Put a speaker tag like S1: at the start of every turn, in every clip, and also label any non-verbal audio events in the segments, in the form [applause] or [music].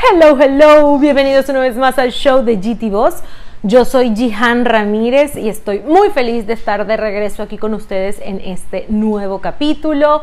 S1: Hello, hello, bienvenidos una vez más al show de GT Boss. Yo soy Jihan Ramírez y estoy muy feliz de estar de regreso aquí con ustedes en este nuevo capítulo.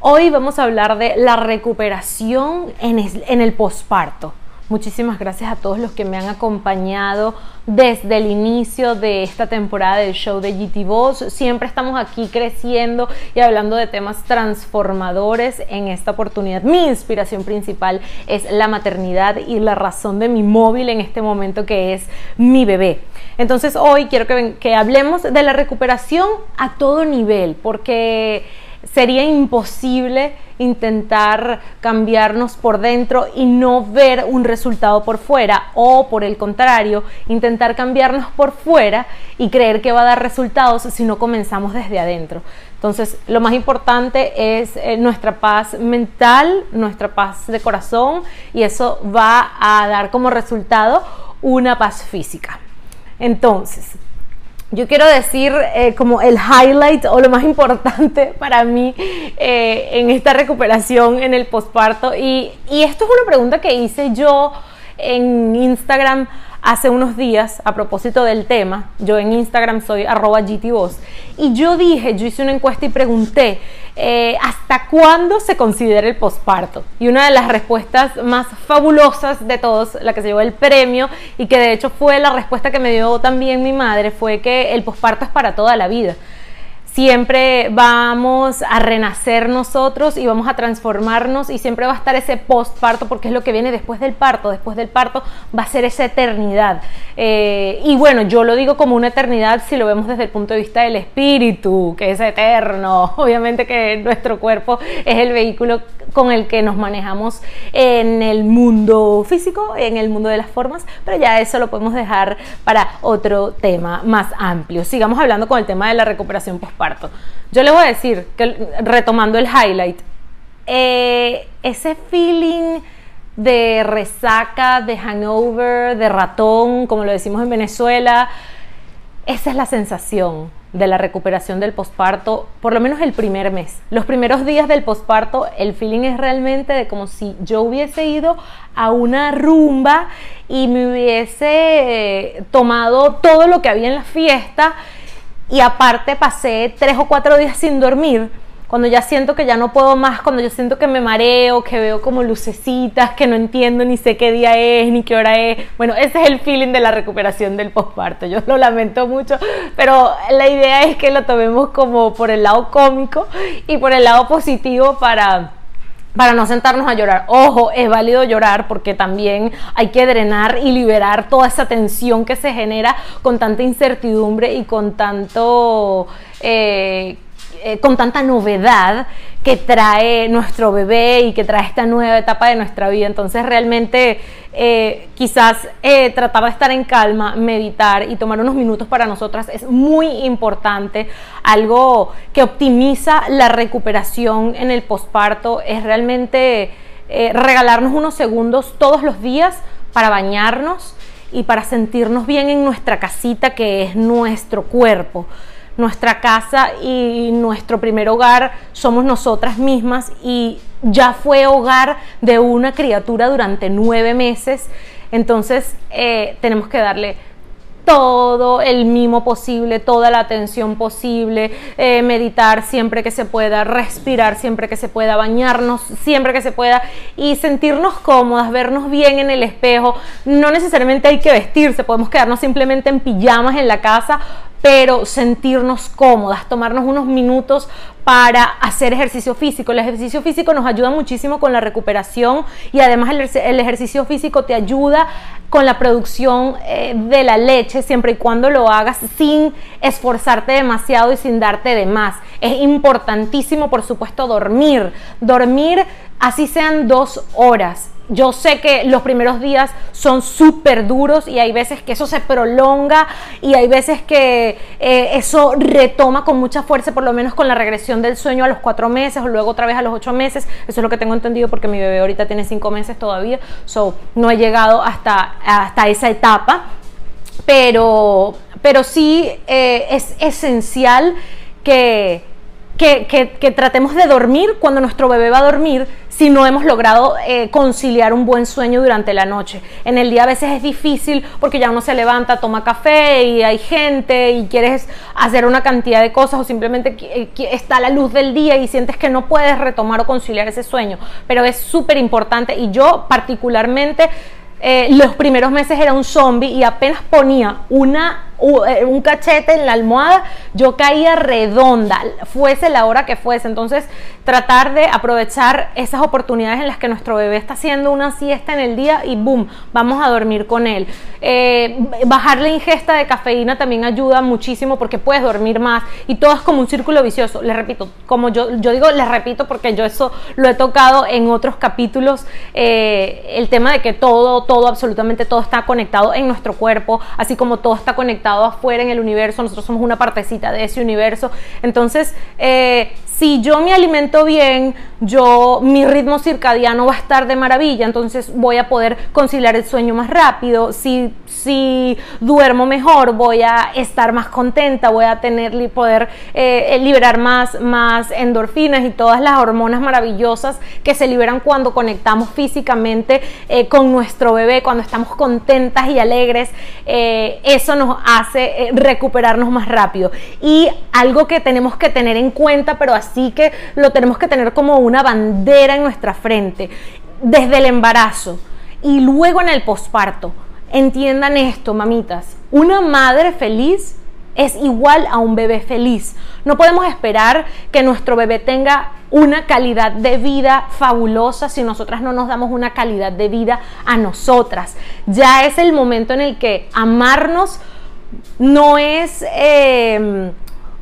S1: Hoy vamos a hablar de la recuperación en el, posparto. Muchísimas gracias a todos los que me han acompañado desde el inicio de esta temporada del show de GT Boss. Siempre estamos aquí creciendo y hablando de temas transformadores en esta oportunidad. Mi inspiración principal es la maternidad y la razón de mi móvil en este momento que es mi bebé. Entonces hoy quiero que hablemos de la recuperación a todo nivel porque sería imposible intentar cambiarnos por dentro y no ver un resultado por fuera o por el contrario, intentar cambiarnos por fuera y creer que va a dar resultados si no comenzamos desde adentro. Entonces, lo más importante es eh, nuestra paz mental, nuestra paz de corazón y eso va a dar como resultado una paz física. Entonces, yo quiero decir eh, como el highlight o lo más [laughs] importante para mí eh, en esta recuperación en el posparto. Y, y esto es una pregunta que hice yo en Instagram hace unos días a propósito del tema. Yo en Instagram soy arroba GTVoz. Y yo dije, yo hice una encuesta y pregunté, eh, ¿hasta cuándo se considera el posparto? Y una de las respuestas más fabulosas de todos, la que se llevó el premio y que de hecho fue la respuesta que me dio también mi madre, fue que el posparto es para toda la vida siempre vamos a renacer nosotros y vamos a transformarnos y siempre va a estar ese postparto porque es lo que viene después del parto. Después del parto va a ser esa eternidad. Eh, y bueno, yo lo digo como una eternidad si lo vemos desde el punto de vista del espíritu, que es eterno. [laughs] Obviamente que nuestro cuerpo es el vehículo con el que nos manejamos en el mundo físico, en el mundo de las formas, pero ya eso lo podemos dejar para otro tema más amplio. Sigamos hablando con el tema de la recuperación postparto. Yo les voy a decir que retomando el highlight, eh, ese feeling de resaca, de hangover, de ratón, como lo decimos en Venezuela, esa es la sensación de la recuperación del posparto, por lo menos el primer mes. Los primeros días del posparto, el feeling es realmente de como si yo hubiese ido a una rumba y me hubiese eh, tomado todo lo que había en la fiesta y aparte pasé tres o cuatro días sin dormir cuando ya siento que ya no puedo más, cuando yo siento que me mareo, que veo como lucecitas, que no entiendo ni sé qué día es, ni qué hora es. Bueno, ese es el feeling de la recuperación del posparto. Yo lo lamento mucho, pero la idea es que lo tomemos como por el lado cómico y por el lado positivo para para no sentarnos a llorar. Ojo, es válido llorar porque también hay que drenar y liberar toda esa tensión que se genera con tanta incertidumbre y con tanto eh, eh, con tanta novedad que trae nuestro bebé y que trae esta nueva etapa de nuestra vida. Entonces realmente eh, quizás eh, tratar de estar en calma, meditar y tomar unos minutos para nosotras es muy importante. Algo que optimiza la recuperación en el posparto es realmente regalarnos unos segundos todos los días para bañarnos y para sentirnos bien en nuestra casita que es nuestro cuerpo nuestra casa y nuestro primer hogar somos nosotras mismas y ya fue hogar de una criatura durante nueve meses. Entonces eh, tenemos que darle todo el mimo posible, toda la atención posible, eh, meditar siempre que se pueda, respirar siempre que se pueda, bañarnos siempre que se pueda y sentirnos cómodas, vernos bien en el espejo. No necesariamente hay que vestirse, podemos quedarnos simplemente en pijamas en la casa, pero sentirnos cómodas, tomarnos unos minutos para hacer ejercicio físico. El ejercicio físico nos ayuda muchísimo con la recuperación y además el, ejercicio físico te ayuda con la producción eh, de la leche siempre y cuando lo hagas sin esforzarte demasiado y sin darte de más. Es importantísimo, por supuesto, dormir. Dormir así sean dos horas yo sé que los primeros días son súper duros y hay veces que eso se prolonga y hay veces que eh, eso retoma con mucha fuerza, por lo menos con la regresión del sueño a los cuatro meses o luego otra vez a los ocho meses. Eso es lo que tengo entendido porque mi bebé ahorita tiene cinco meses todavía, so no he llegado hasta, hasta esa etapa, pero, pero sí eh, es esencial que que, tratemos de dormir cuando nuestro bebé va a dormir si no hemos logrado eh, conciliar un buen sueño durante la noche. En el día a veces es difícil porque ya uno se levanta, toma café y hay gente y quieres hacer una cantidad de cosas o simplemente eh, está la luz del día y sientes que no puedes retomar o conciliar ese sueño. Pero es súper importante y yo particularmente eh, los primeros meses era un zombie y apenas ponía una un cachete en la almohada, yo caía redonda, fuese la hora que fuese. Entonces, tratar de aprovechar esas oportunidades en las que nuestro bebé está haciendo una siesta en el día y boom, vamos a dormir con él. Eh, bajar la ingesta de cafeína también ayuda muchísimo porque puedes dormir más y todo es como un círculo vicioso. Les repito, como yo, yo digo, les repito porque yo eso lo he tocado en otros capítulos, eh, el tema de que todo, todo, absolutamente todo está conectado en nuestro cuerpo, así como todo está conectado afuera en el universo, nosotros somos una partecita de ese universo. Entonces, eh, si yo me alimento bien, yo mi ritmo circadiano va a estar de maravilla, entonces voy a poder conciliar el sueño más rápido. Si, si duermo mejor, voy a estar más contenta, voy a tener poder eh, liberar más, más endorfinas y todas las hormonas maravillosas que se liberan cuando conectamos físicamente eh, con nuestro bebé, cuando estamos contentas y alegres. eso nos hace recuperarnos más rápido. Y algo que tenemos que tener en cuenta, pero así que lo tenemos que tener como una bandera en nuestra frente, desde el embarazo y luego en el posparto. Entiendan esto, mamitas. Una madre feliz es igual a un bebé feliz. No podemos esperar que nuestro bebé tenga una calidad de vida fabulosa si nosotras no nos damos una calidad de vida a nosotras. Ya es el momento en el que amarnos no es... Eh,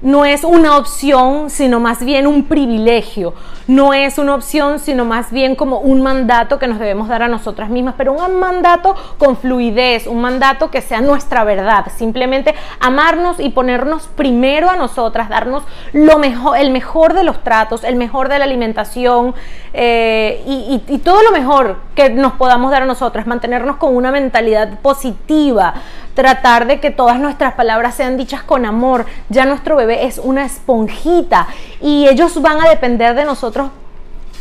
S1: no es una opción, sino más bien un privilegio. No es una opción, sino más bien como un mandato que nos debemos dar a nosotras mismas, pero un mandato con fluidez, un mandato que sea nuestra verdad. Simplemente amarnos y ponernos primero a nosotras, darnos lo mejor, el mejor de los tratos, el mejor de la alimentación eh, y, y todo lo mejor que nos podamos dar a nosotras, mantenernos con una mentalidad positiva, tratar de que todas nuestras palabras sean dichas con amor. Ya nuestro bebé es una esponjita y ellos van a depender de nosotros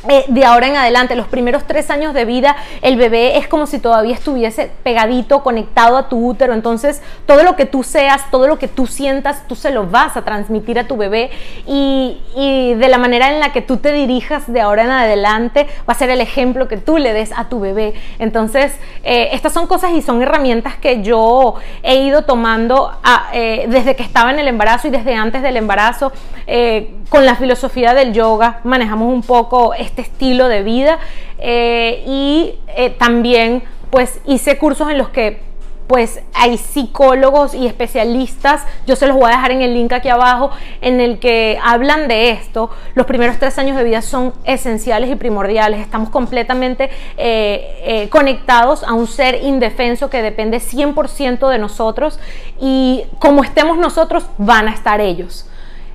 S1: eh, de ahora en adelante, los primeros tres años de vida, el bebé es como si todavía estuviese pegadito, conectado a tu útero. Entonces, todo lo que tú seas, todo lo que tú sientas, tú se lo vas a transmitir a tu bebé. Y, de la manera en la que tú te dirijas de ahora en adelante, va a ser el ejemplo que tú le des a tu bebé. Entonces, eh, estas son cosas y son herramientas que yo he ido tomando eh, desde que estaba en el embarazo y desde antes del embarazo. con la filosofía del yoga manejamos un poco estilo de vida eh, y eh, también pues hice cursos en los que pues hay psicólogos y especialistas, yo se los voy a dejar en el link aquí abajo, en el que hablan de esto. Los primeros tres años de vida son esenciales y primordiales. Estamos completamente eh, conectados a un ser indefenso que depende 100% de nosotros y como estemos nosotros, van a estar ellos.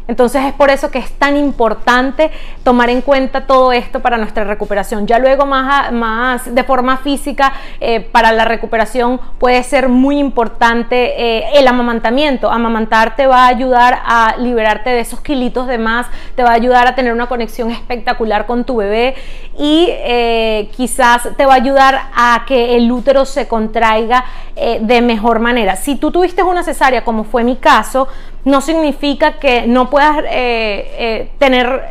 S1: Entonces es por eso que es tan importante tomar en cuenta todo esto para nuestra recuperación. Ya luego más, más de forma física, eh, para la recuperación puede ser muy importante eh, el amamantamiento. Amamantar te va a ayudar a liberarte de esos kilitos de más, te va a ayudar a tener una conexión espectacular con tu bebé y eh, quizás te va a ayudar a que el útero se contraiga de mejor manera. Si tú tuviste una cesárea, como fue mi caso, no significa que no puedas eh, eh, tener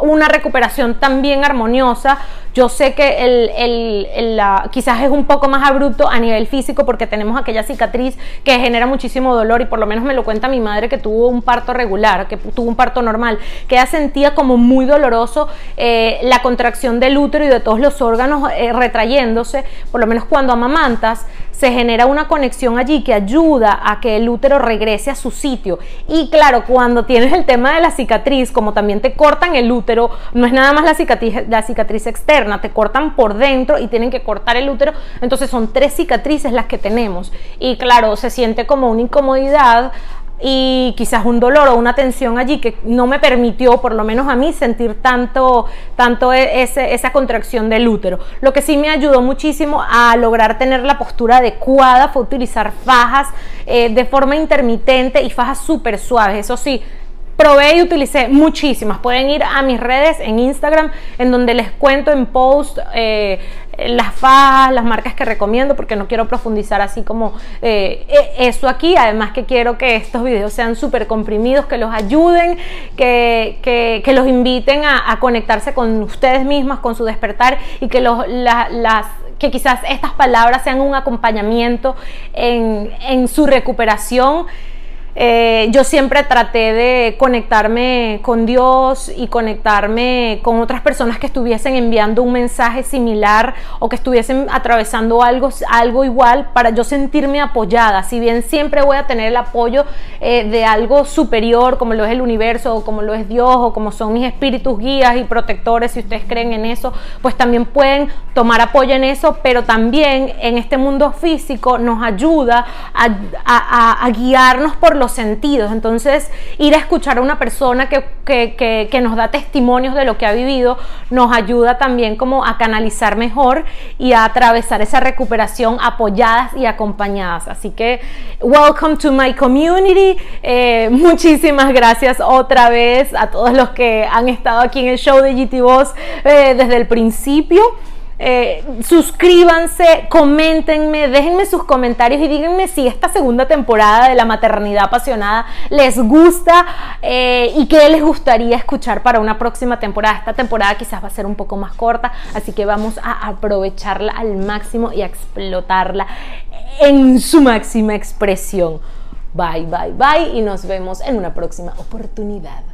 S1: una recuperación también armoniosa. Yo sé que el, quizás es un poco más abrupto a nivel físico porque tenemos aquella cicatriz que genera muchísimo dolor y por lo menos me lo cuenta mi madre que tuvo un parto regular, que tuvo un parto normal, que ella sentía como muy doloroso eh, la contracción del útero y de todos los órganos retrayéndose, por lo menos cuando amamantas, se genera una conexión allí que ayuda a que el útero regrese a su sitio. Y claro, cuando tienes el tema de la cicatriz, como también te cortan el útero, no es nada más la cicatriz, la cicatriz externa, te cortan por dentro y tienen que cortar el útero. Entonces son tres cicatrices las que tenemos. Y claro, se siente como una incomodidad y quizás un dolor o una tensión allí que no me permitió, por lo menos a mí, sentir tanto, tanto e, esa contracción del útero. Lo que sí me ayudó muchísimo a lograr tener la postura adecuada fue utilizar fajas eh, de forma intermitente y fajas súper suaves. Eso sí, probé y utilicé muchísimas. Pueden ir a mis redes en Instagram, en donde les cuento en post eh, las fajas, las marcas que recomiendo, porque no quiero profundizar así como eh, e, eso aquí. Además que quiero que estos videos sean súper comprimidos, que los ayuden, que, los inviten a, conectarse con ustedes mismas, con su despertar y que los, las que quizás estas palabras sean un acompañamiento en, en su recuperación eh, yo siempre traté de conectarme con Dios y conectarme con otras personas que estuviesen enviando un mensaje similar o que estuviesen atravesando algo, algo igual para yo sentirme apoyada. Si bien siempre voy a tener el apoyo eh, de algo superior como lo es el universo o como lo es Dios o como son mis espíritus guías y protectores, si ustedes creen en eso, pues también pueden tomar apoyo en eso, pero también en este mundo físico nos ayuda a, a guiarnos por los sentidos. Entonces, ir a escuchar a una persona que, que, nos da testimonios de lo que ha vivido nos ayuda también como a canalizar mejor y a atravesar esa recuperación apoyadas y acompañadas. Así que, welcome to my community. Eh, muchísimas gracias otra vez a todos los que han estado aquí en el show de GT Boss eh, desde el principio. Eh, suscríbanse, coméntenme, déjenme sus comentarios y díganme si esta segunda temporada de la maternidad apasionada les gusta eh, y qué les gustaría escuchar para una próxima temporada. Esta temporada quizás va a ser un poco más corta, así que vamos a aprovecharla al máximo y a explotarla en su máxima expresión. Bye, bye, bye y nos vemos en una próxima oportunidad.